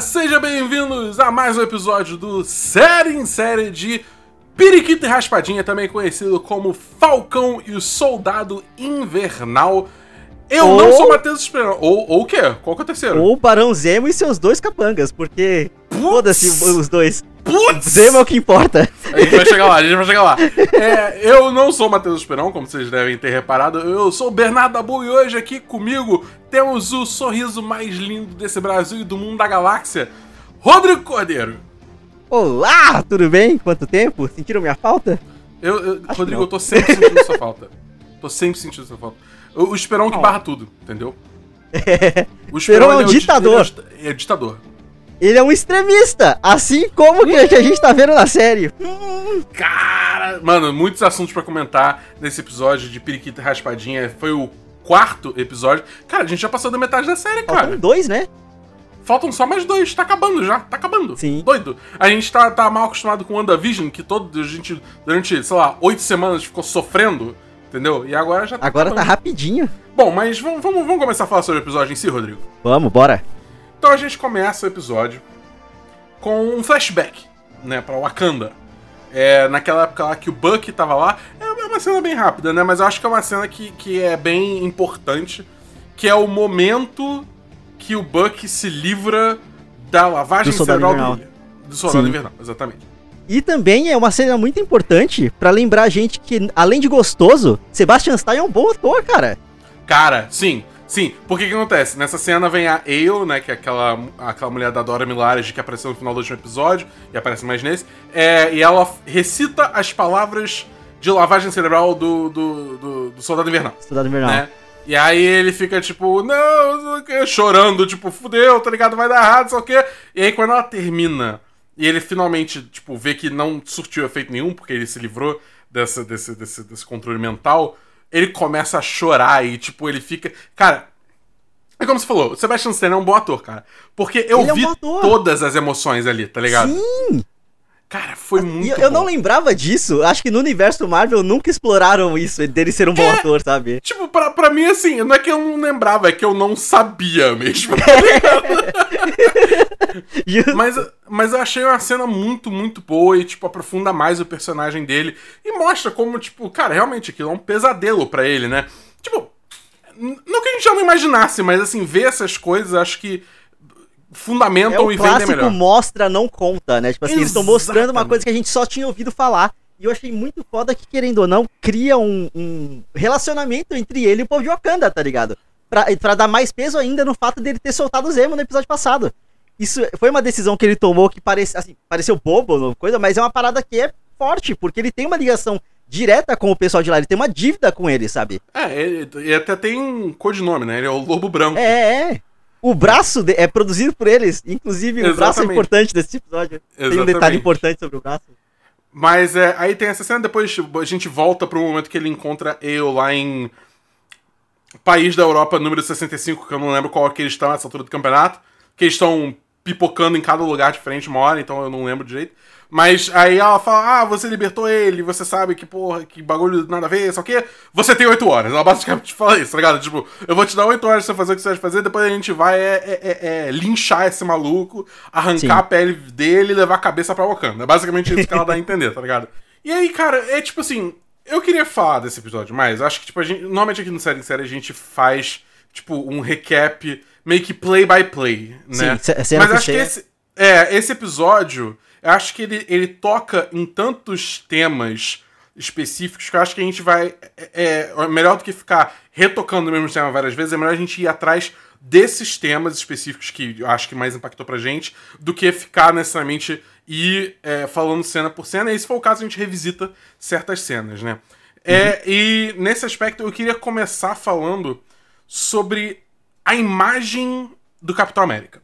Sejam bem-vindos a mais um episódio do Série em Série de Periquito e Raspadinha, também conhecido como Falcão e o Soldado Invernal. Eu Ou- não sou Matheus Esperão. Ou, ou o quê? Qual que é o terceiro? Ou o Barão Zemo e seus dois capangas, porque foda-se os dois. Putz! Zemo é o que importa. A gente vai chegar lá, a gente vai chegar lá. É, eu não sou Matheus Esperão, como vocês devem ter reparado. Eu sou o Bernardo Dabu e hoje aqui comigo temos o sorriso mais lindo desse Brasil e do mundo da galáxia, Rodrigo Cordeiro. Olá, tudo bem? Quanto tempo? Sentiram minha falta? Eu, eu- Rodrigo, eu tô sempre sentindo sua falta. Tô sempre sentindo sua falta. O, o Esperão que barra tudo, entendeu? O Esperão é um ditador. é, o- é ditador. Ele é um extremista, assim como que que a gente tá vendo na série. Cara, mano, muitos assuntos pra comentar nesse episódio de Periquita Raspadinha. Foi o quarto episódio. Cara, a gente já passou da metade da série, cara. Faltam dois, né? Faltam só mais dois, tá acabando já, tá acabando. Sim. Doido. A gente tá, tá mal acostumado com WandaVision, que todo a gente, durante, sei lá, oito semanas ficou sofrendo, entendeu? E agora já tá Agora tá rapidinho. Bom, mas vamos, vamos, vamos começar a falar sobre o episódio em si, Rodrigo. Vamos, bora. Então a gente começa o episódio com um flashback, né, pra Wakanda. É, naquela época lá que o Buck tava lá. É uma cena bem rápida, né? Mas eu acho que é uma cena que, que é bem importante. Que é o momento que o Buck se livra da lavagem Do cerebral dele. Do soldado Sim. invernal, exatamente. E também é uma cena muito importante pra lembrar a gente que, além de gostoso, Sebastian Stan é um bom ator, cara. Cara, sim, sim. Porque que acontece? Nessa cena vem a Ale, né? Que é aquela, aquela mulher da Dora Milares que apareceu no final do último episódio e aparece mais nesse. É, e ela recita as palavras de lavagem cerebral do, do, do, do Soldado Invernal. Soldado Invernal. Né? E aí ele fica tipo, não, não sei o quê", chorando, tipo, fudeu, tá ligado? Vai dar errado, sei o quê. E aí quando ela termina e ele finalmente, tipo, vê que não surtiu efeito nenhum, porque ele se livrou dessa, desse, desse, desse controle mental, ele começa a chorar e, tipo, ele fica. Cara. É como você falou, o Sebastian Stan é um bom ator, cara. Porque eu Ele é um vi bom ator. todas as emoções ali, tá ligado? Sim! Cara, foi muito. E eu, eu não lembrava disso. Acho que no universo Marvel nunca exploraram isso, dele ser um bom É. ator, sabe? Tipo, pra, pra mim, assim, não é que eu não lembrava, é que eu não sabia mesmo. tá ligado? Mas, mas eu achei uma cena muito, muito boa e, tipo, aprofunda mais o personagem dele. E mostra como, tipo, cara, realmente aquilo é um pesadelo pra ele, né? Tipo, não que a gente já não imaginasse, mas, assim, ver essas coisas, acho que fundamentam o e vendem clássico melhor. mostra, não conta, né? Tipo assim, eles estão mostrando uma coisa que a gente só tinha ouvido falar. E eu achei muito foda que, querendo ou não, cria um, um relacionamento entre ele e o povo de Wakanda, tá ligado? Pra, pra dar mais peso ainda no fato dele ter soltado o Zemo no episódio passado. Isso foi uma decisão que ele tomou que parece, assim, pareceu bobo, coisa, mas é uma parada que é forte, porque ele tem uma ligação direta com o pessoal de lá, ele tem uma dívida com ele, sabe? É, ele, ele até tem um codinome, né? Ele é o Lobo Branco. É, é. O braço de- é produzido por eles, inclusive o braço é Exatamente. importante desse episódio. Tem um Exatamente. detalhe importante sobre o braço. Mas é, aí tem essa cena, depois a gente volta pro momento que ele encontra eu lá em país da Europa número 65, que eu não lembro qual é que eles estão nessa altura do campeonato, que eles estão pipocando em cada lugar diferente uma hora, então eu não lembro direito. Mas aí ela fala, ah, você libertou ele, você sabe que, porra, que bagulho nada a ver, só que você tem oito horas. Ela basicamente fala isso, tá ligado? Tipo, eu vou te dar oito horas pra você fazer o que você vai fazer, depois a gente vai é, é- é- é linchar esse maluco, arrancar Sim. a pele dele e levar a cabeça pra Wakanda. É basicamente isso que ela dá a entender, tá ligado? E aí, cara, é tipo assim, eu queria falar desse episódio mais. Acho que, tipo, a gente. Normalmente aqui no Série em Série a gente faz, tipo, um recap, meio que play by play, né? Sim, Mas acho que esse. É, esse episódio, eu acho que ele, ele toca em tantos temas específicos que eu acho que a gente vai. É, é melhor do que ficar retocando o mesmo tema várias vezes, é melhor a gente ir atrás desses temas específicos que eu acho que mais impactou pra gente, do que ficar necessariamente ir é, falando cena por cena. E se for o caso, a gente revisita certas cenas, né? É, e nesse aspecto eu queria começar falando sobre a imagem do Capitão América.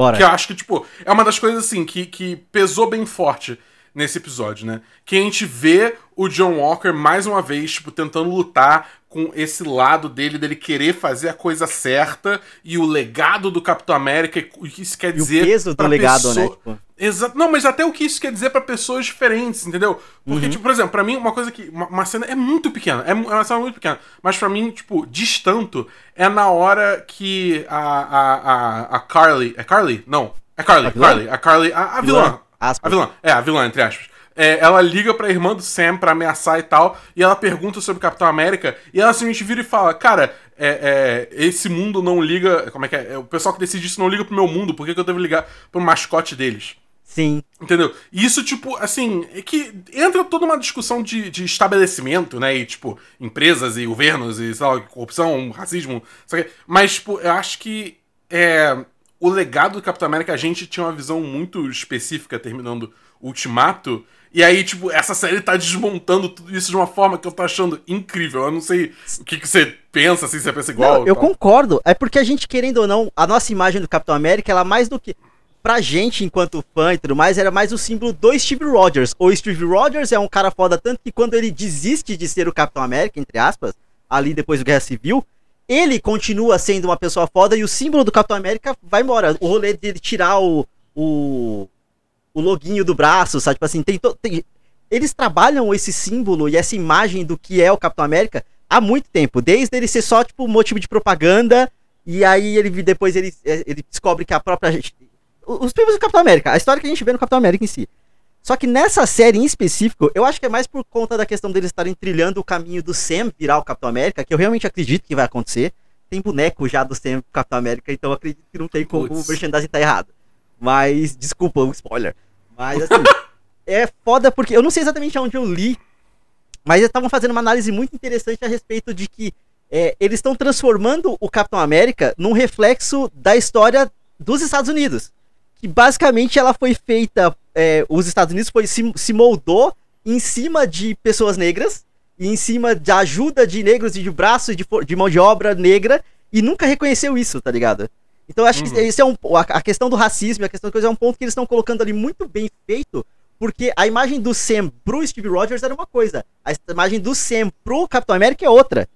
Bora. Que eu acho que, tipo, é uma das coisas, assim, que, que pesou bem forte nesse episódio, né? Que a gente vê o John Walker, mais uma vez, tipo, tentando lutar com esse lado dele, dele querer fazer a coisa certa e o legado do Capitão América, o que isso quer E o dizer peso do legado, pessoa- né? Tipo, Exato. Não, mas até o que isso quer dizer para pessoas diferentes, entendeu? Porque, uhum. tipo, por exemplo, pra mim, uma coisa que. Uma, uma cena é muito pequena. É, é uma cena muito pequena. Mas para mim, tipo, distanto é na hora que a, a, a, a Carly. É Carly? Não. É Carly. A Carly. A Carly. A, a vilã. vilã. A vilã. É, a vilã, entre aspas. É, ela liga pra irmã do Sam pra ameaçar e tal, e ela pergunta sobre o Capitão América, e ela simplesmente vira e fala: Cara, é, é, esse mundo não liga. Como é que é? O pessoal que decide isso não liga pro meu mundo, por que, que eu devo ligar pro mascote deles? Sim. Entendeu? E isso, tipo, assim, é que entra toda uma discussão de, de estabelecimento, né? E, tipo, empresas e governos e, sei lá, corrupção, racismo, sabe? Mas, tipo, eu acho que é, o legado do Capitão América, a gente tinha uma visão muito específica terminando Ultimato. E aí, tipo, essa série tá desmontando tudo isso de uma forma que eu tô achando incrível. Eu não sei o que, que você pensa, assim, se você pensa igual. Não, eu concordo. É porque a gente, querendo ou não, a nossa imagem do Capitão América, ela é mais do que pra gente, enquanto fã e tudo mais, era mais o símbolo do Steve Rogers. O Steve Rogers é um cara foda tanto que quando ele desiste de ser o Capitão América, entre aspas, ali depois do Guerra Civil, ele continua sendo uma pessoa foda e o símbolo do Capitão América vai embora. O rolê dele tirar o, o, o loginho do braço, sabe? Tipo assim, tem, tem eles trabalham esse símbolo e essa imagem do que é o Capitão América há muito tempo, desde ele ser só tipo motivo de propaganda e aí ele depois ele, ele descobre que a própria os filmes do Capitão América, a história que a gente vê no Capitão América em si. Só que nessa série em específico, eu acho que é mais por conta da questão deles estarem trilhando o caminho do Sam virar o Capitão América, que eu realmente acredito que vai acontecer. Tem boneco já do Sam Capitão América, então eu acredito que não tem como Puts. o merchandising tá errado. Mas, desculpa o spoiler. Mas assim, é foda porque eu não sei exatamente aonde eu li, mas eles estavam fazendo uma análise muito interessante a respeito de que é, eles estão transformando o Capitão América num reflexo da história dos Estados Unidos que basicamente ela foi feita. É, os Estados Unidos foi, se, se moldou em cima de pessoas negras e em cima da ajuda de negros e de braços de, de mão de obra negra e nunca reconheceu isso, tá ligado? Então acho uhum. que esse é um, a, a, questão do racismo, a questão da coisa é um ponto que eles estão colocando ali muito bem feito, porque a imagem do Sam pro Steve Rogers era uma coisa, a imagem do Sam pro Capitão América é outra.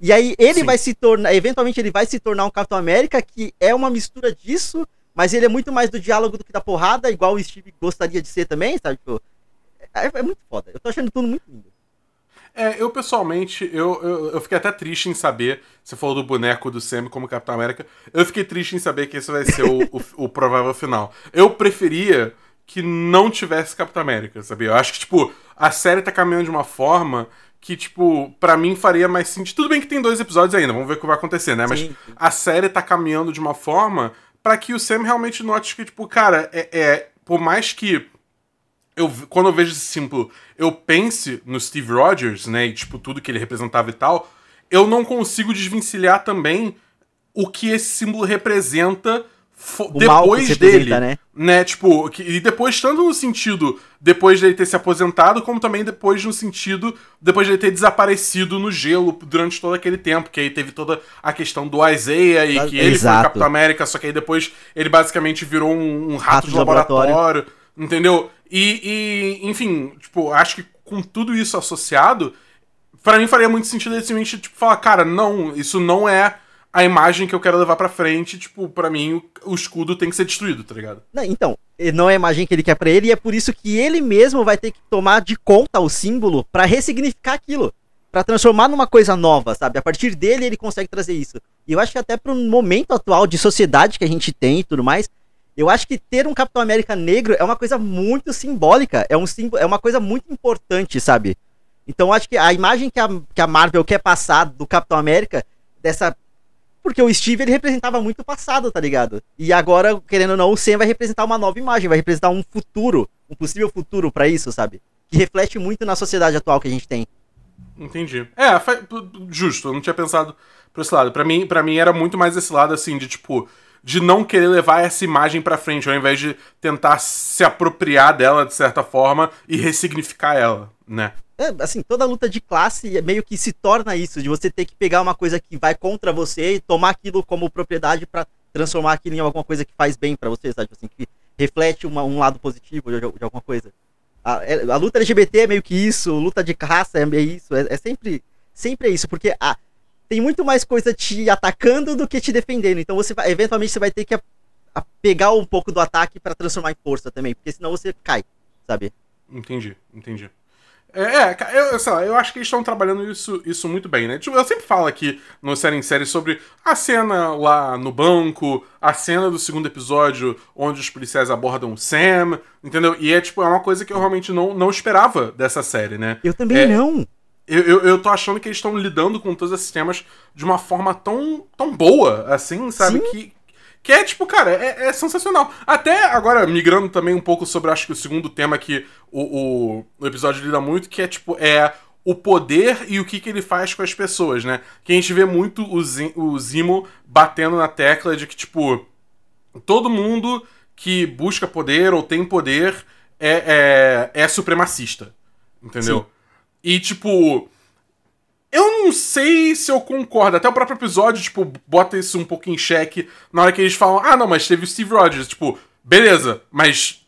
E aí ele Sim. vai se tornar, eventualmente ele vai se tornar um Capitão América que é uma mistura disso mas ele é muito mais do diálogo do que da porrada, igual o Steve gostaria de ser também, sabe? Tipo, é, é, muito foda. Eu tô achando tudo muito lindo. É, eu pessoalmente, eu, eu, eu, fiquei até triste em saber, você falou do boneco do Sam como Capitão América, eu fiquei triste em saber que esse vai ser o, o, o, provável final. Eu preferia que não tivesse Capitão América, sabia? Eu acho que, tipo, a série tá caminhando de uma forma que, tipo, para mim faria mais sentido. Tudo bem que tem dois episódios ainda, vamos ver o que vai acontecer, né? Mas sim. a série tá caminhando de uma forma para que o Sam realmente note que, tipo, cara, é, é por mais que eu, quando eu vejo esse símbolo, eu pense no Steve Rogers, né, e, tipo, tudo que ele representava e tal, eu não consigo desvencilhar também o que esse símbolo representa depois dele, né? né? Tipo, que, e depois tanto no sentido depois dele ter se aposentado, como também depois no sentido depois dele ter desaparecido no gelo durante todo aquele tempo, que aí teve toda a questão do Isaiah e que ele Exato. foi o Capitão América, só que aí depois ele basicamente virou um, um rato, rato, de laboratório, laboratório entendeu? E, e, enfim, tipo, acho que com tudo isso associado, para mim faria muito sentido ele simplesmente tipo, falar, cara, não, isso não é a imagem que eu quero levar pra frente, tipo, para mim o, o, escudo tem que ser destruído, tá ligado? Não, então, não é a imagem que ele quer para ele e é por isso que ele mesmo vai ter que tomar de conta o símbolo para ressignificar aquilo, para transformar numa coisa nova, sabe? A partir dele ele consegue trazer isso. E eu acho que até pro momento atual de sociedade que a gente tem e tudo mais, eu acho que ter um Capitão América negro é uma coisa muito simbólica, é um símbolo, é uma coisa muito importante, sabe? Então eu acho que a imagem que a, que a Marvel quer passar do Capitão América dessa porque o Steve ele representava muito o passado, tá ligado? E agora, querendo ou não, o Sam vai representar uma nova imagem, vai representar um futuro, um possível futuro para isso, sabe? Que reflete muito na sociedade atual que a gente tem. Entendi. É, justo, eu não tinha pensado por esse lado. Para mim, para mim era muito mais esse lado assim de tipo de não querer levar essa imagem para frente, ao invés de tentar se apropriar dela de certa forma e ressignificar ela, né? É, assim, toda luta de classe meio que se torna isso, de você ter que pegar uma coisa que vai contra você e tomar aquilo como propriedade para transformar aquilo em alguma coisa que faz bem para você, sabe? Assim, que reflete uma, um lado positivo de, de alguma coisa. A, é, a, luta LGBT é meio que isso, luta de raça é meio isso, é, é sempre, sempre é isso, porque a, tem muito mais coisa te atacando do que te defendendo. Então você vai, eventualmente você vai ter que a pegar um pouco do ataque pra transformar em força também, porque senão você cai, sabe? Entendi, entendi. É, é, eu, sei lá, eu acho que eles estão trabalhando isso, isso muito bem, né? Tipo, eu sempre falo aqui no Série em Série sobre a cena lá no banco, a cena do segundo episódio onde os policiais abordam o Sam, entendeu? E é tipo, é uma coisa que eu realmente não, não esperava dessa série, né? Eu também É, não. Eu, eu, eu tô achando que eles estão lidando com todos esses temas de uma forma tão, tão boa, assim, sabe? Sim. Que, que é, tipo, cara, é, é sensacional. Até agora, migrando também um pouco sobre, acho que o segundo tema que o, o, o episódio lida muito, que é, tipo, é o poder e o que, que ele faz com as pessoas, né? Que a gente vê muito o, Zi- o Zimo batendo na tecla de que, tipo, todo mundo que busca poder ou tem poder é, é, é supremacista. Entendeu? Sim. E, tipo. Eu não sei se eu concordo. Até o próprio episódio, tipo, bota isso um pouco em xeque na hora que eles falam: ah, não, mas teve o Steve Rogers. Tipo, beleza, mas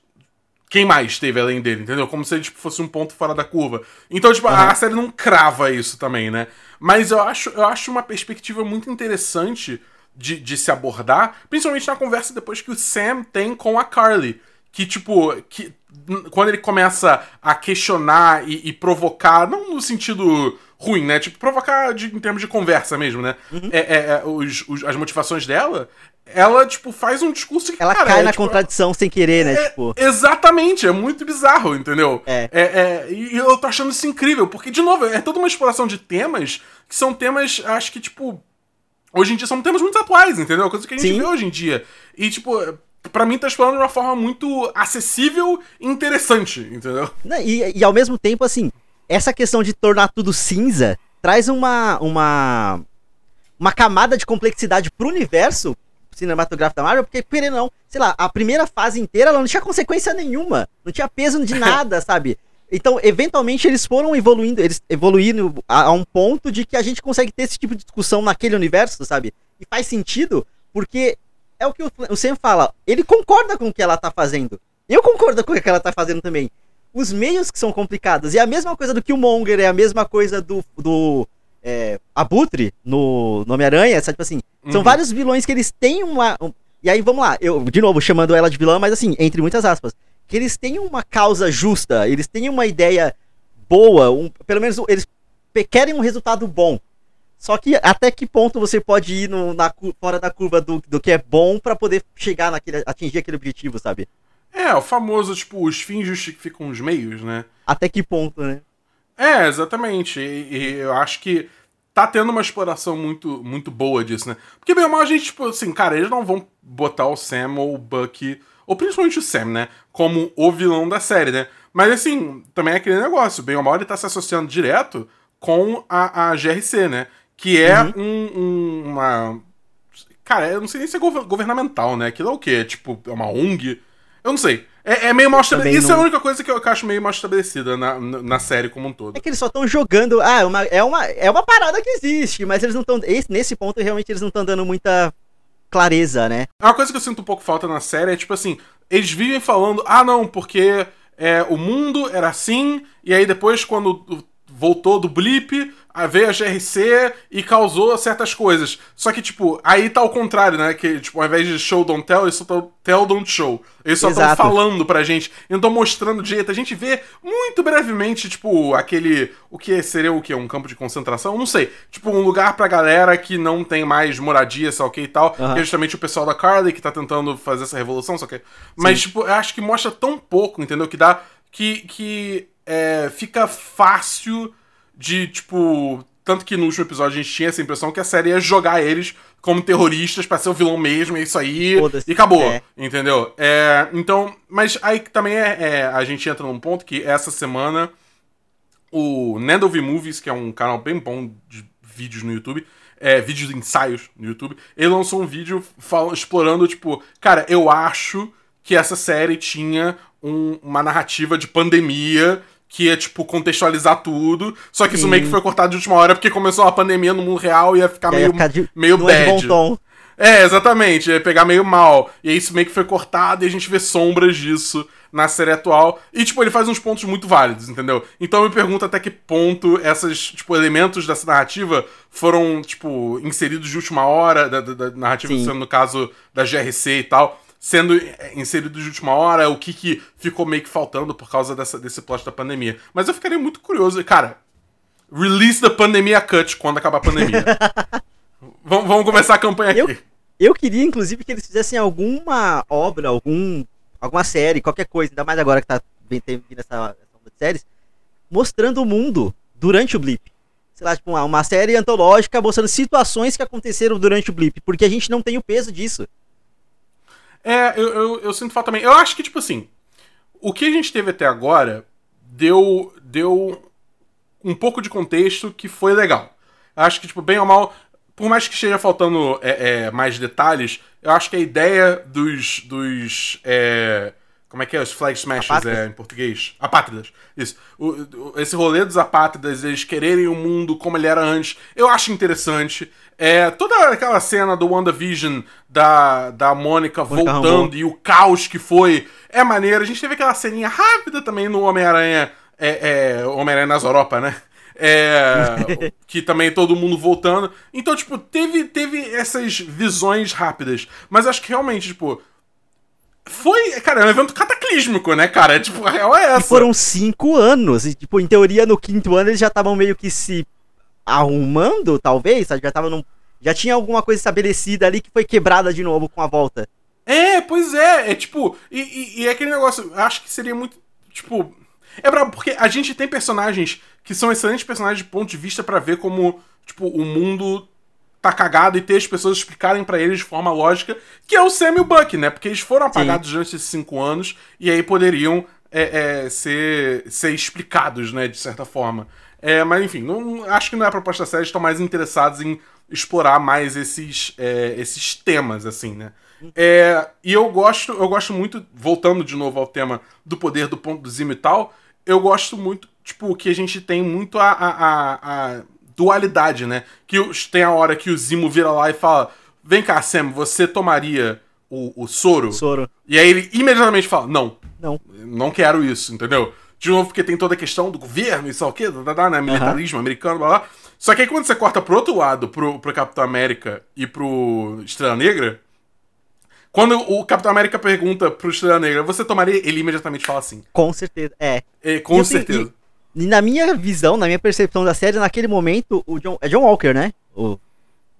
quem mais teve além dele, entendeu? Como se ele tipo, fosse um ponto fora da curva. Então, tipo, a série não crava isso também, né? Mas eu acho, eu acho uma perspectiva muito interessante de, de se abordar, principalmente na conversa depois que o Sam tem com a Carly. Que, tipo, que, quando ele começa a questionar e, e provocar, não no sentido ruim, né? Tipo, provocar de- em termos de conversa mesmo, né? É, é, é, os, os- as motivações dela, ela, tipo, faz um discurso que, Ela cara, cai é, na tipo, contradição sem querer, né? é, tipo, Exatamente, é muito bizarro, entendeu? É. é. E eu tô achando isso incrível, porque, de novo, é toda uma exploração de temas que são temas, acho que, tipo. Hoje em dia são temas muito atuais, entendeu? Coisa que a gente Sim. vê hoje em dia. E, tipo, pra mim tá explorando de uma forma muito acessível e interessante, entendeu? E, e ao mesmo tempo, assim, essa questão de tornar tudo cinza traz uma, uma, uma camada de complexidade pro universo cinematográfico da Marvel, porque, querendo não, sei lá, a primeira fase inteira ela não tinha consequência nenhuma, não tinha peso de nada, sabe? Então, eventualmente, eles foram evoluindo, eles evoluíram a, a um ponto de que a gente consegue ter esse tipo de discussão naquele universo, sabe? E faz sentido, porque é o que o, o Sam fala, ele concorda com o que ela tá fazendo. Eu concordo com o que ela tá fazendo também os meios que são complicados. E é a mesma coisa do Killmonger, é a mesma coisa do, do é, Abutre no, no Homem-Aranha, sabe? Tipo assim, são Uhum. vários vilões que eles têm uma. um- e aí, vamos lá, eu, de novo, chamando ela de vilã, mas assim, entre muitas aspas, que eles têm uma causa justa, eles têm uma ideia boa, um- pelo menos eles querem um resultado bom. Só que até que ponto você pode ir no- na, fora da curva do, do que é bom pra poder chegar naquele, atingir aquele objetivo, sabe? É, o famoso, tipo, os fins justificam os meios, né? Até que ponto, né? É, exatamente. E, e eu acho que tá tendo uma exploração muito, muito boa disso, né? Porque, bem ou mal, a gente, tipo, assim, cara, eles não vão botar o Sam ou o Bucky, ou principalmente o Sam, né? Como o vilão da série, né? Mas, assim, também é aquele negócio. Bem ou mal, ele tá se associando direto com a, a GRC, né? Que é Uhum. um, um- uma. Cara, eu não sei nem se é gov- governamental, né? Aquilo é o quê? Tipo, é uma ONG? Eu não sei. É, é meio mal estabelecido. Isso é a não- única coisa que eu, que eu acho meio mal estabelecida na, na, na série como um todo. É que eles só estão jogando. Ah, é uma, é, uma, é uma parada que existe, mas eles não estão. Nesse ponto, realmente, eles não estão dando muita clareza, né? Uma coisa que eu sinto um pouco falta na série é, tipo assim, eles vivem falando, ah, não, porque é, o mundo era assim, e aí depois, quando voltou do blip, veio a GRC e causou certas coisas. Só que, tipo, aí tá ao contrário, né? Que, tipo, ao invés de show don't tell, eles só tão tell don't show. Eles só estão falando pra gente, e não estão mostrando de jeito. A gente vê muito brevemente, tipo, aquele. O que seria o quê? Um campo de concentração? Não sei. Tipo, um lugar pra galera que não tem mais moradia, sei lá o que e tal. Aham. Que é justamente o pessoal da Carly que tá tentando fazer essa revolução, só que. Mas, tipo, eu acho que mostra tão pouco, entendeu? Que dá. Que, que é, fica fácil de, tipo. Tanto que no último episódio a gente tinha essa impressão que a série ia jogar eles como terroristas pra ser o vilão mesmo, é isso aí. E acabou. É. Entendeu? É, então. Mas aí também é, é, A gente entra num ponto que essa semana o Nandov Movies, que é um canal bem bom de vídeos no YouTube, é, vídeos de ensaios no YouTube, ele lançou um vídeo fal- explorando, tipo, cara, eu acho que essa série tinha um- uma narrativa de pandemia que ia, tipo, contextualizar tudo, só que isso Sim. meio que foi cortado de última hora porque começou a pandemia no mundo real e ia ficar E meio, ia ficar de- meio não é bad. É, exatamente, ia pegar meio mal. E aí isso meio que foi cortado e a gente vê sombras disso na série atual. E, tipo, ele faz uns pontos muito válidos, entendeu? Então eu me pergunto até que ponto esses, tipo, elementos dessa narrativa foram, tipo, inseridos de última hora, da, da- da narrativa, Sim. no caso da GRC e tal. Sendo é, inseridos de última hora, o que, que ficou meio que faltando por causa dessa, desse plot da pandemia. Mas eu ficaria muito curioso. Cara, release da pandemia cut quando acabar a pandemia. vamos, vamos começar a campanha aqui. Eu, eu queria, inclusive, que eles fizessem alguma obra, algum, alguma série, qualquer coisa, ainda mais agora que tá vindo essa, essa onda de séries, mostrando o mundo durante o blip. Sei lá, tipo, uma, uma série antológica mostrando situações que aconteceram durante o blip, porque a gente não tem o peso disso. É, eu, eu, eu sinto falta também. Eu acho que, tipo assim, o que a gente teve até agora deu, deu um pouco de contexto que foi legal. Eu acho que, tipo, bem ou mal, por mais que esteja faltando é, é, mais detalhes, eu acho que a ideia dos. dos é, como é que é? Os flag smashers é, em português? Apátridas. Isso. O, o, esse rolê dos apátridas, eles quererem o mundo como ele era antes, eu acho interessante. É, toda aquela cena do WandaVision da, da Mônica voltando e o caos que foi é maneiro. A gente teve aquela ceninha rápida também no Homem-Aranha. É, é, Homem-Aranha nas Europa, né? É, que também todo mundo voltando. Então, tipo, teve, teve essas visões rápidas. Mas acho que realmente, tipo. Foi, cara, é um evento cataclísmico, né, cara? Tipo, a real é essa. E foram cinco anos. E, tipo, em teoria, no quinto ano eles já estavam meio que se arrumando, talvez. Já estavam num. Já tinha alguma coisa estabelecida ali que foi quebrada de novo com a volta. É, pois é. É tipo. E, e, e é aquele negócio. Acho que seria muito. Tipo é brabo, porque a gente tem personagens que são excelentes personagens de ponto de vista para ver como, tipo, o mundo tá cagado e ter as pessoas explicarem para eles de forma lógica, que é o Sam e o Buck, né? Porque eles foram apagados Sim. durante esses cinco anos e aí poderiam é, é, ser, ser explicados, né, de certa forma. É, mas enfim, não, acho que não é a proposta da série, estão mais interessados em explorar mais esses, é, esses temas, assim, né? É, e eu gosto, eu gosto muito, voltando de novo ao tema do poder do ponto do Zimo e tal, eu gosto muito, tipo, que a gente tem muito a, a, a, a dualidade, né? Que tem a hora que o Zimo vira lá e fala: Vem cá, Sam, você tomaria o, o soro? Soro. E aí ele imediatamente fala: Não. Não. Não quero isso, entendeu? De novo, porque tem toda a questão do governo e só o quê, da, da, né? Militarismo uhum. americano, blá blá. Só que aí quando você corta pro outro lado, pro, pro Capitão América e pro Estrela Negra, quando o Capitão América pergunta pro Estrela Negra, você tomaria? Ele imediatamente fala assim. Com certeza, é. é com certeza. E, e, na minha visão, na minha percepção da série, naquele momento, o John. É John Walker, né? O,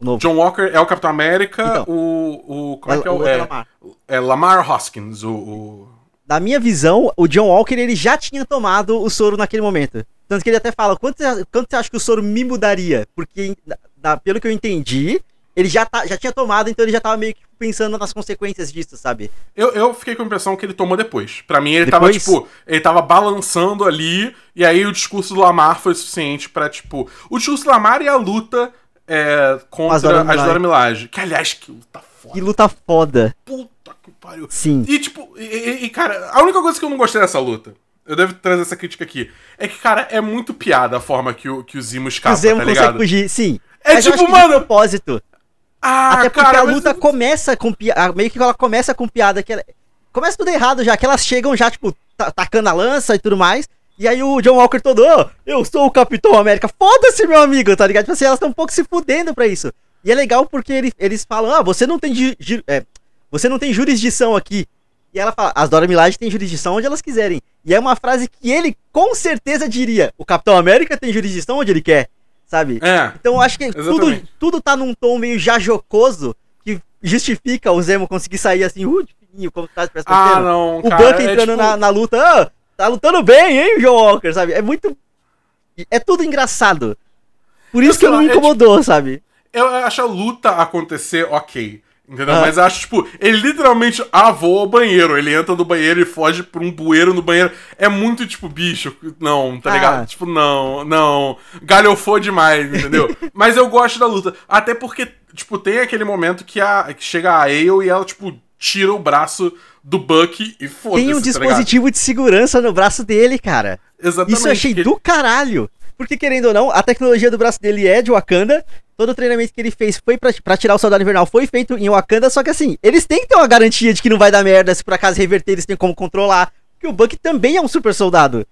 o novo. John Walker é o Capitão América, então, o, o. Como é, é que é o. É, Lamar. é Lamar Hoskins, o, o. Na minha visão, o John Walker ele já tinha tomado o soro naquele momento. Tanto que ele até fala: quanto, quanto você acha que o soro me mudaria? Porque, na, pelo que eu entendi, ele já, tá, já tinha tomado, então ele já tava meio que pensando nas consequências disso, sabe? Eu, eu fiquei com a impressão que ele tomou depois. Para mim, ele depois? tava, tipo, ele tava balançando ali, e aí o discurso do Lamar foi suficiente para tipo. O discurso do Lamar e a luta é, contra as Dora Milaje. Que, aliás, que luta foda. Que luta foda. Puta que pariu. Sim. E, tipo, e, e, cara, a única coisa que eu não gostei dessa luta. Eu devo trazer essa crítica aqui. É que, cara, é muito piada a forma que o, que o Zimo escapa, o Zimo tá ligado? consegue fugir, sim. É Mas tipo, mano. propósito. Ah, Até porque cara, a luta mas... começa com piada. Meio que ela começa com piada que ela... Começa tudo errado já, que elas chegam já, tipo, tacando a lança e tudo mais. E aí o John Walker todo, oh, eu sou o Capitão América. Foda-se, meu amigo, tá ligado? Tipo assim, elas estão um pouco se fudendo pra isso. E é legal porque ele, eles falam, ah, você não tem é, você não tem jurisdição aqui. E ela fala, as Dora Milaje têm jurisdição onde elas quiserem. E é uma frase que ele com certeza diria, o Capitão América tem jurisdição onde ele quer sabe? É. Então eu acho que tudo, tudo tá num tom meio já jocoso que justifica o Zemo conseguir sair assim, uh, de fininho, como tá Ah, não, O cara, Buck é entrando é tipo... na, na luta, ah, tá lutando bem, hein, John Walker, sabe? É muito. É tudo engraçado. Por isso que não me incomodou, é, tipo... sabe? Eu acho a luta acontecer ok. Entendeu? Ah. Mas acho, tipo, ele literalmente avou ao banheiro. Ele entra no banheiro e foge por um bueiro no banheiro. É muito, tipo, bicho, não, tá ah. ligado? Tipo, não, não. Galhofou demais, entendeu? Mas eu gosto da luta. Até porque, tipo, tem aquele momento que, a, que chega a Ale e ela, tipo, tira o braço do Buck e foda-se. Tem um tá dispositivo de segurança no braço dele, cara. Exatamente. Isso eu achei do caralho. Porque, querendo ou não, a tecnologia do braço dele é de Wakanda. Todo o treinamento que ele fez foi pra, pra tirar o soldado invernal foi feito em Wakanda. Só que assim, eles têm que ter uma garantia de que não vai dar merda. Se por acaso reverter, eles têm como controlar. Porque o Buck também é um super soldado.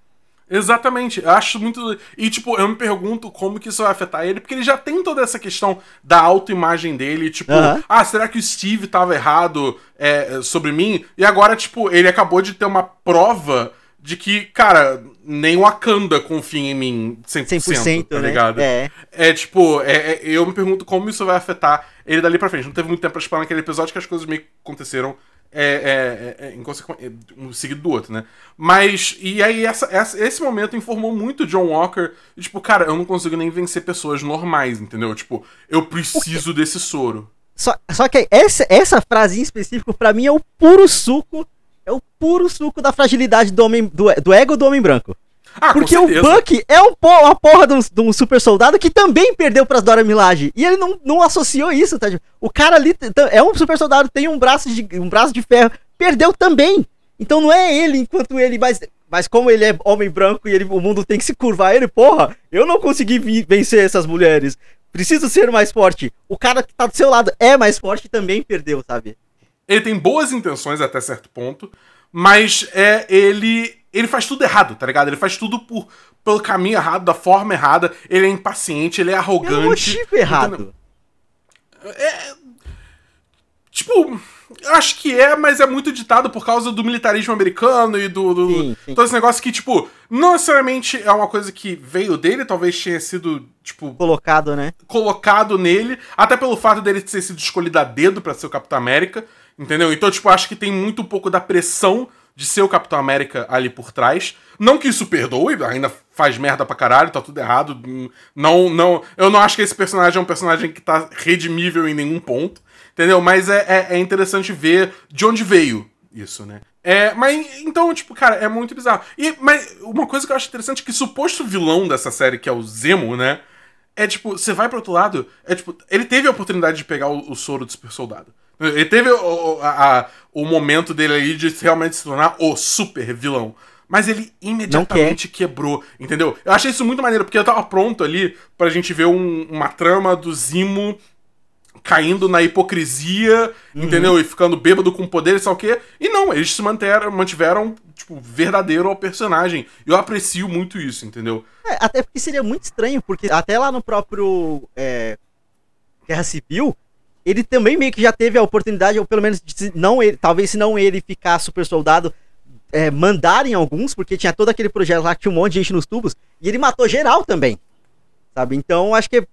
Exatamente, eu acho muito. E, tipo, eu me pergunto como que isso vai afetar ele, porque ele já tem toda essa questão da autoimagem dele, tipo, Aham. ah, será que o Steve tava errado é, sobre mim? E agora, tipo, ele acabou de ter uma prova de que, cara, nem o Wakanda confia em mim 100%, 100%, tá né? ligado? É. É tipo, é, é- eu me pergunto como isso vai afetar ele dali pra frente. Não teve muito tempo pra explorar naquele episódio que as coisas meio que aconteceram é, é, é, é, um seguido do outro, né? Mas, e aí essa, essa- esse momento informou muito John Walker. E, tipo, cara, eu não consigo nem vencer pessoas normais, entendeu? Tipo, eu preciso desse soro. Só, só que essa, essa frase em específico, pra mim, é o puro suco. É o puro suco da fragilidade do, homem, do, do ego do homem branco. Ah, Porque o. Buck é um, uma porra de um, de um super soldado que também perdeu pras Dora Milaje. E ele não, não associou isso, tá? O cara ali é um super soldado, tem um braço de, um braço de ferro, perdeu também. Então não é ele enquanto ele, mas, mas como ele é homem branco e ele, o mundo tem que se curvar ele, porra, eu não consegui vencer essas mulheres. Preciso ser mais forte. O cara que tá do seu lado é mais forte e também perdeu, sabe? Ele tem boas intenções até certo ponto, mas é ele ele faz tudo errado, tá ligado? Ele faz tudo por pelo caminho errado, da forma errada. Ele é impaciente, ele é arrogante. motivo errado. Tipo, eu acho que é, mas é muito ditado por causa do militarismo americano e do. do Sim, sim. Todo esse negócio que, tipo, não necessariamente é uma coisa que veio dele, talvez tenha sido, tipo, Colocado, né? colocado nele, até pelo fato dele ter sido escolhido a dedo pra ser o Capitão América, entendeu? Então, tipo, acho que tem muito pouco da pressão de ser o Capitão América ali por trás. Não que isso perdoe, ainda faz merda pra caralho, tá tudo errado. Não, não, eu não acho que esse personagem é um personagem que tá redimível em nenhum ponto, entendeu? Mas é, é, é interessante ver de onde veio isso, né? É, mas então, tipo, cara, é muito bizarro. E, mas uma coisa que eu acho interessante é que suposto vilão dessa série, que é o Zemo, né? É tipo, você vai pro outro lado, é tipo, ele teve a oportunidade de pegar o, o soro do super soldado. Ele teve o, a- a- o momento dele aí de realmente se tornar o super vilão. Mas ele imediatamente quebrou, entendeu? Eu achei isso muito maneiro, porque eu tava pronto ali pra gente ver um- uma trama do Zimo caindo na hipocrisia, entendeu? E ficando bêbado com poder e sei lá o quê. E não, eles se manteram, mantiveram, tipo, verdadeiro ao personagem. Eu aprecio muito isso, entendeu? É, até porque seria muito estranho, porque até lá no próprio é, Guerra Civil, ele também meio que já teve a oportunidade, ou pelo menos, se não ele, talvez se não ele ficar super soldado, é, mandarem alguns, porque tinha todo aquele projeto lá que tinha um monte de gente nos tubos, e ele matou geral também. Sabe? Então acho que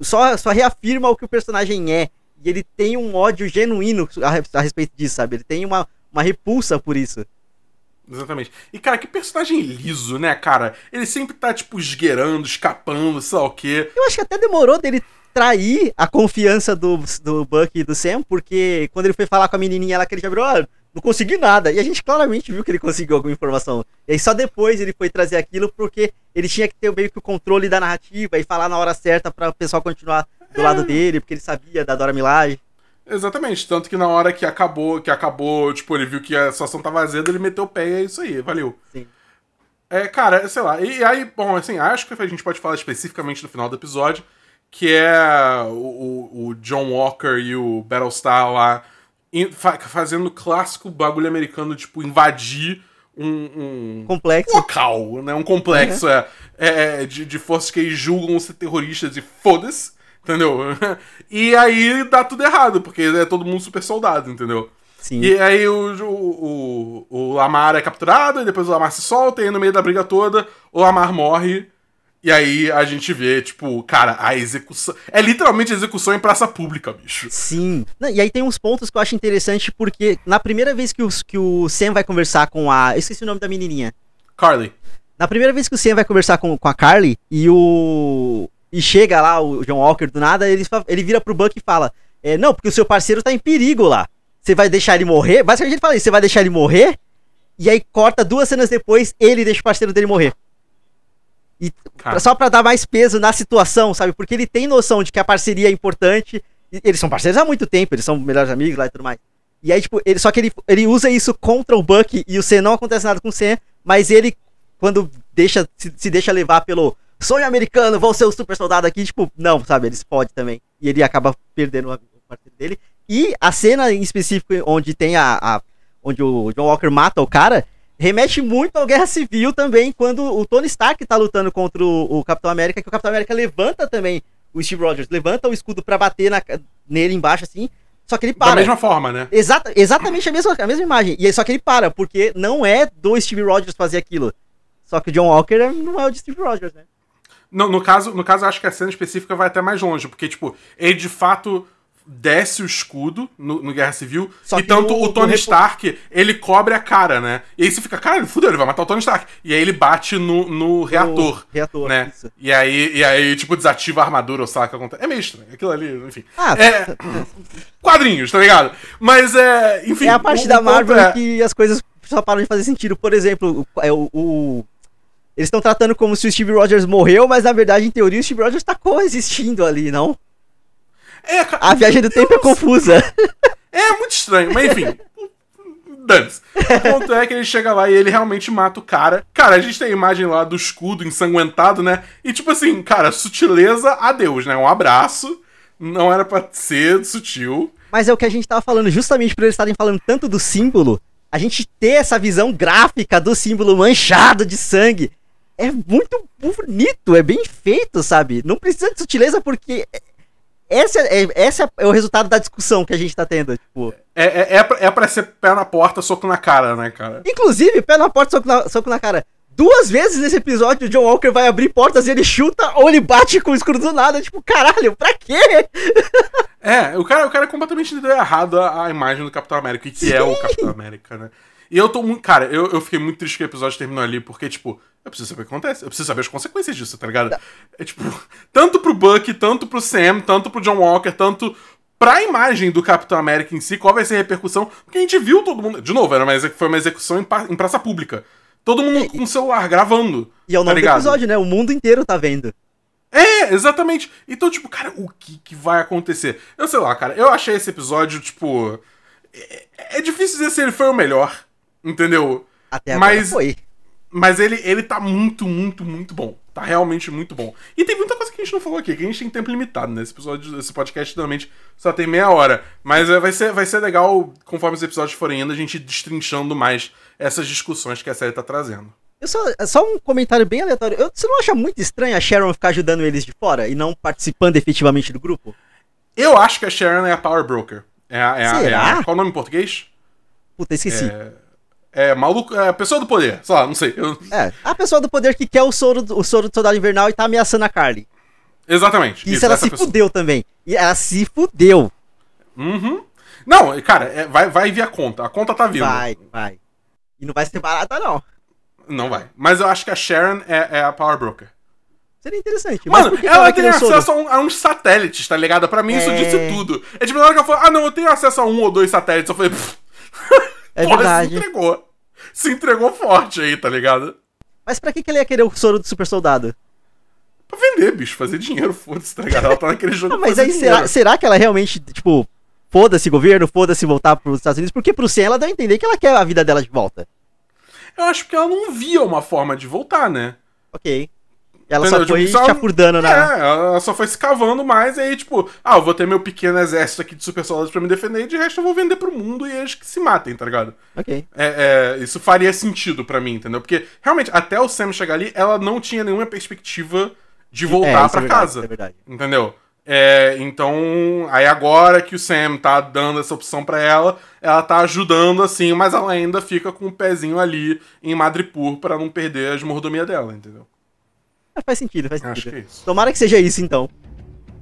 só, só reafirma o que o personagem é. E ele tem um ódio genuíno a, a respeito disso, sabe? Ele tem uma, uma repulsa por isso. Exatamente. E, cara, que personagem liso, né, cara? Ele sempre tá, tipo, esgueirando, escapando, sei lá o quê. Eu acho que até demorou dele trair a confiança do, do Buck e do Sam, porque quando ele foi falar com a menininha lá que ele já virou, ah, não consegui nada. E a gente claramente viu que ele conseguiu alguma informação. E aí só depois ele foi trazer aquilo porque ele tinha que ter meio que o controle da narrativa e falar na hora certa para o pessoal continuar do lado dele, porque ele sabia da Dora Milaje. Exatamente. Tanto que na hora que acabou, que acabou, tipo, ele viu que a situação tava azeda, ele meteu o pé e é isso aí, valeu. Sim. É, cara, sei lá. E aí, bom, assim, acho que a gente pode falar especificamente no final do episódio, que é o, o- John Walker e o Battlestar lá fazendo clássico bagulho americano, tipo, invadir um, um Complexo. local, né? Um complexo é, é, de, de forças que julgam ser terroristas e foda-se, entendeu? E aí dá tudo errado, porque é todo mundo super soldado, entendeu? Sim. E aí o, o, o, o Lamar é capturado, e depois o Lamar se solta, e aí no meio da briga toda, o Lamar morre. E aí a gente vê, tipo, cara, a execução. É literalmente execução em praça pública, bicho. Sim. E aí tem uns pontos que eu acho interessante, porque na primeira vez que, os, que o Sam vai conversar com a. Eu esqueci o nome da menininha. Carly. Na primeira vez que o Sam vai conversar com, com a Carly e o. E chega lá o John Walker do nada, ele, ele vira pro Buck e fala: é, Não, porque o seu parceiro tá em perigo lá. Você vai deixar ele morrer? Basicamente ele fala isso: você vai deixar ele morrer? E aí corta duas cenas depois, ele deixa o parceiro dele morrer. E Cara. só pra dar mais peso na situação, sabe? Porque ele tem noção de que a parceria é importante. Eles são parceiros há muito tempo, eles são melhores amigos lá e tudo mais. E aí, tipo, ele, só que ele, ele usa isso contra o Buck e o Sam não acontece nada com o Sam, mas ele, quando deixa, se, se deixa levar pelo sonho americano, vou ser o super soldado aqui, tipo, não, sabe? Ele explode também. E ele acaba perdendo o parceiro dele. E a cena em específico onde tem a. a- onde o John Walker mata o cara, remete muito ao Guerra Civil também, quando o Tony Stark tá lutando contra o, o Capitão América, que o Capitão América levanta também o Steve Rogers, levanta o escudo para bater na, nele embaixo, assim, só que ele para. Da mesma forma, né? Exata, exatamente a mesma, a mesma imagem. E aí, só que ele para, porque não é do Steve Rogers fazer aquilo. Só que o John Walker não é o de Steve Rogers, né? No, no, caso, no caso, eu acho que a cena específica vai até mais longe, porque, tipo, ele de fato desce o escudo no, no Guerra Civil. Só e tanto o, o Tony o Stark, ele cobre a cara, né? E aí você fica, cara, fudeu, ele vai matar o Tony Stark. E aí ele bate no, no reator. reator, né? Isso. E aí, e aí, tipo, desativa a armadura ou saca acontece. É meio estranho. Aquilo ali, enfim. Ah, é. quadrinhos, tá ligado? Mas é. Enfim. É a parte da Marvel é... que as coisas só param de fazer sentido. Por exemplo, o, é o, o eles estão tratando como se o Steve Rogers morreu, mas na verdade, em teoria, o Steve Rogers está coexistindo ali, não? É, a viagem do tempo é confusa. É muito estranho, mas enfim. Dance. O ponto é que ele chega lá e ele realmente mata o cara. Cara, a gente tem a imagem lá do escudo ensanguentado, né? E tipo assim, cara, sutileza, adeus, né? Um abraço. Não era pra ser sutil. Mas é o que a gente tava falando, justamente por eles estarem falando tanto do símbolo, a gente ter essa visão gráfica do símbolo manchado de sangue é muito bonito, é bem feito, sabe? Não precisa de sutileza porque esse é, esse é o resultado da discussão que a gente tá tendo, tipo. É, é, é, pra, é pra ser pé na porta, soco na cara, né, cara? Inclusive, pé na porta, soco na, soco na cara. Duas vezes nesse episódio, o John Walker vai abrir portas e ele chuta ou ele bate com o escudo do nada. Tipo, caralho, pra quê? É, o cara, o cara completamente entendeu errado a, a imagem do Capitão América, que Sim. é o Capitão América, né? E eu tô muito. Cara, eu, eu fiquei muito triste que o episódio terminou ali, porque, tipo, eu preciso saber o que acontece. Eu preciso saber as consequências disso, tá ligado? É tipo, tanto pro Buck, tanto pro Sam, tanto pro John Walker, tanto pra imagem do Capitão América em si, qual vai ser a repercussão? Porque a gente viu todo mundo. De novo, era uma, foi uma execução em, em praça pública. Todo mundo com o celular gravando. E é o nome tá do episódio, né? O mundo inteiro tá vendo. É, exatamente. Então, tipo, cara, o que, que vai acontecer? Eu sei lá, cara, eu achei esse episódio, tipo. É, é difícil dizer se ele foi o melhor. Entendeu? Até agora mas, foi. Mas ele, ele tá muito, muito, muito bom. Tá realmente muito bom. E tem muita coisa que a gente não falou aqui, que a gente tem tempo limitado, né? Esse episódio, esse podcast normalmente só tem meia hora. Mas é, vai, ser, vai ser legal, conforme os episódios forem indo, a gente destrinchando mais essas discussões que a série tá trazendo. Eu só, só um comentário bem aleatório. Eu, você não acha muito estranho a Sharon ficar ajudando eles de fora e não participando efetivamente do grupo? Eu acho que a Sharon é a Power Broker. É a, é a, é a qual o nome em português? Puta, esqueci. É... É, maluco, é, pessoa do poder, sei lá, não sei. Eu... É, a pessoa do poder que quer o soro, o soro do soldado invernal e tá ameaçando a Carly. Exatamente. Isso, isso ela se pessoa. fudeu também. E ela se fudeu. Uhum. Não, cara, é, vai, vai vir a conta. A conta tá vindo. Vai, vai. E não vai ser barata, não. Não vai. Mas eu acho que a Sharon é, é a Power Broker. Seria interessante. Mano, ela tem acesso a, um, a, uns satélites, tá ligado? Pra mim é... isso disse tudo. É tipo, na hora que ela falou, ah, não, eu tenho acesso a um ou dois satélites, eu falei, É Porra, verdade. Se entregou. Se entregou forte aí, tá ligado? Mas pra que, que ele ia querer o soro do super soldado? Pra vender, bicho, fazer dinheiro, foda-se, tá ligado? Ela tá naquele jogo. Mas aí será, será que ela realmente, tipo, foda-se governo, foda-se voltar pros Estados Unidos? Porque pro Sam ela dá a entender que ela quer a vida dela de volta. Eu acho que ela não via uma forma de voltar, né? Ok. Ela Entendeu? só foi tipo, chafurdando na. É, ela só foi se cavando mais, e aí, tipo, ah, eu vou ter meu pequeno exército aqui de super soldados pra me defender, e de resto eu vou vender pro mundo e eles que se matem, tá ligado? Ok. É, é, isso faria sentido para mim, entendeu? Porque, realmente, até o Sam chegar ali, ela não tinha nenhuma perspectiva de voltar é, pra é verdade, casa. É verdade. Entendeu? É, então, aí agora que o Sam tá dando essa opção para ela, ela tá ajudando assim, mas ela ainda fica com o pezinho ali em Madripoor para não perder as mordomias dela, entendeu? Faz sentido, faz sentido. Acho que é isso. Tomara que seja isso, então.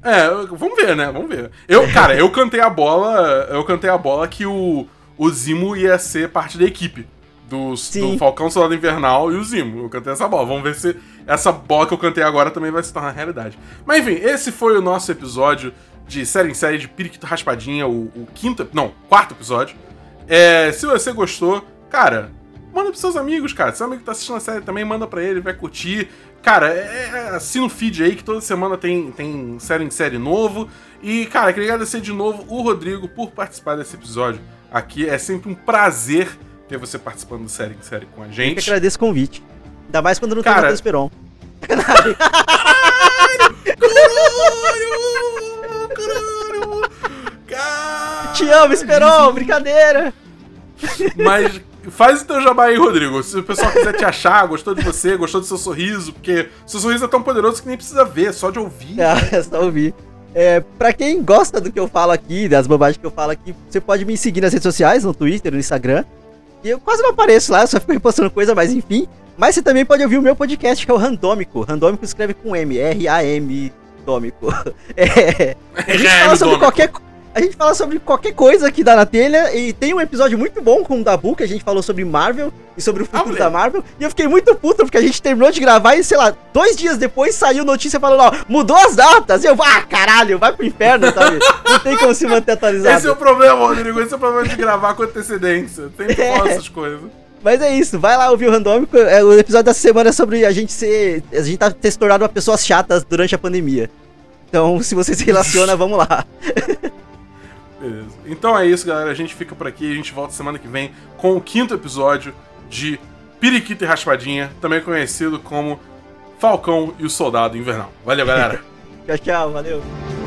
É, vamos ver, né? Vamos ver. Eu, cara, eu cantei a bola. Eu cantei a bola que o, o Zimo ia ser parte da equipe. Do, do Falcão Soldado Invernal e o Zimo. Eu cantei essa bola. Vamos ver se essa bola que eu cantei agora também vai se tornar realidade. Mas enfim, esse foi o nosso episódio de série em série de Periquito Raspadinha, o, o quinto. Não, quarto episódio. É, se você gostou, cara, manda pros seus amigos, cara. Se seu amigo tá assistindo a série também, manda pra ele, vai curtir. Cara, é, é, assina o feed aí que toda semana tem, tem série em série novo. E, cara, queria agradecer de novo o Rodrigo por participar desse episódio aqui. É sempre um prazer ter você participando do série em série com a gente. Eu que agradeço o convite. Ainda mais quando não tem o Matheus Peron. Caralho! Caralho! Te amo, Esperon! Brincadeira! Mas, faz o teu jabá aí, Rodrigo. Se o pessoal quiser te achar, gostou de você, gostou do seu sorriso, porque seu sorriso é tão poderoso que nem precisa ver, só de ouvir. Ah, é só ouvir. É, pra quem gosta do que eu falo aqui, das bobagens que eu falo aqui, você pode me seguir nas redes sociais, no Twitter, no Instagram. E eu quase não apareço lá, só fico repostando coisa, mas enfim. Mas você também pode ouvir o meu podcast, que é o Randômico. Randômico escreve com M, R-A-M, Dômico. É, a gente fala sobre qualquer a gente fala sobre qualquer coisa que dá na telha e tem um episódio muito bom com o Dabu que a gente falou sobre Marvel e sobre o futuro ah, da Marvel. E eu fiquei muito puto porque a gente terminou de gravar e, sei lá, dois dias depois saiu notícia falando, ó, mudou as datas. E eu, ah, caralho, vai pro inferno, sabe? Não tem como se manter atualizado. Esse é o problema, Rodrigo. Esse é o problema de gravar com antecedência. Tem que é. essas coisas. Mas é isso, vai lá ouvir o Randômico. É, o episódio dessa semana é sobre a gente ser. A gente tá ter se tornado uma pessoas chatas durante a pandemia. Então, se você se relaciona, vamos lá. Beleza. Então é isso, galera. A gente fica por aqui. A gente volta semana que vem com o quinto episódio de Periquito e Raspadinha, também conhecido como Falcão e o Soldado Invernal. Valeu, galera. tchau, tchau. Valeu.